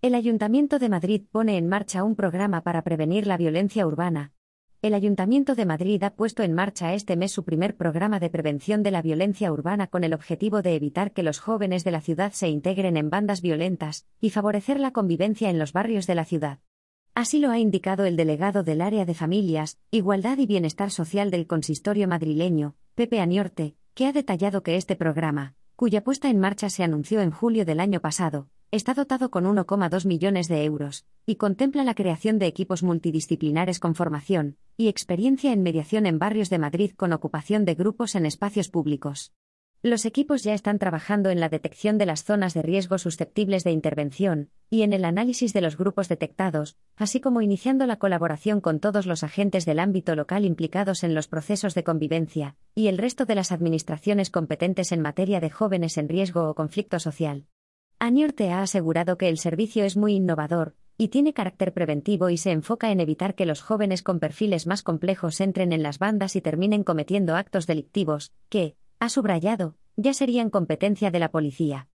El Ayuntamiento de Madrid pone en marcha un programa para prevenir la violencia urbana. El Ayuntamiento de Madrid ha puesto en marcha este mes su primer programa de prevención de la violencia urbana con el objetivo de evitar que los jóvenes de la ciudad se integren en bandas violentas y favorecer la convivencia en los barrios de la ciudad. Así lo ha indicado el delegado del área de Familias, Igualdad y Bienestar Social del Consistorio madrileño, Pepe Aniorte, que ha detallado que este programa, cuya puesta en marcha se anunció en julio del año pasado, está dotado con 1,2 millones de euros, y contempla la creación de equipos multidisciplinares con formación y experiencia en mediación en barrios de Madrid con ocupación de grupos en espacios públicos. Los equipos ya están trabajando en la detección de las zonas de riesgo susceptibles de intervención y en el análisis de los grupos detectados, así como iniciando la colaboración con todos los agentes del ámbito local implicados en los procesos de convivencia y el resto de las administraciones competentes en materia de jóvenes en riesgo o conflicto social. Aniorte ha asegurado que el servicio es muy innovador y tiene carácter preventivo y se enfoca en evitar que los jóvenes con perfiles más complejos entren en las bandas y terminen cometiendo actos delictivos, que, ha subrayado, ya serían competencia de la policía.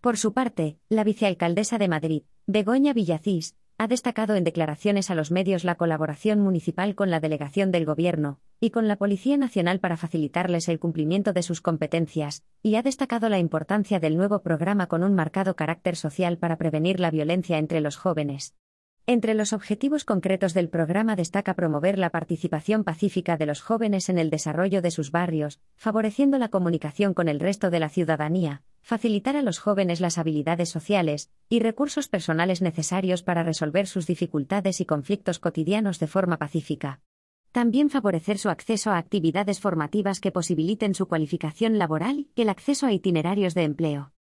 Por su parte, la vicealcaldesa de Madrid, Begoña Villacís, ha destacado en declaraciones a los medios la colaboración municipal con la delegación del Gobierno, y con la Policía Nacional para facilitarles el cumplimiento de sus competencias, y ha destacado la importancia del nuevo programa con un marcado carácter social para prevenir la violencia entre los jóvenes. Entre los objetivos concretos del programa destaca promover la participación pacífica de los jóvenes en el desarrollo de sus barrios, favoreciendo la comunicación con el resto de la ciudadanía, facilitar a los jóvenes las habilidades sociales y recursos personales necesarios para resolver sus dificultades y conflictos cotidianos de forma pacífica. También favorecer su acceso a actividades formativas que posibiliten su cualificación laboral y el acceso a itinerarios de empleo.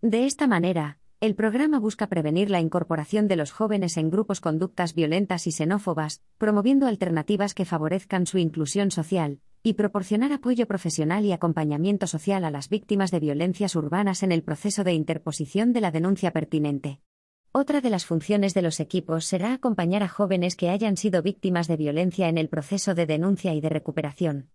De esta manera, el programa busca prevenir la incorporación de los jóvenes en grupos conductas violentas y xenófobas, promoviendo alternativas que favorezcan su inclusión social, y proporcionar apoyo profesional y acompañamiento social a las víctimas de violencias urbanas en el proceso de interposición de la denuncia pertinente. Otra de las funciones de los equipos será acompañar a jóvenes que hayan sido víctimas de violencia en el proceso de denuncia y de recuperación.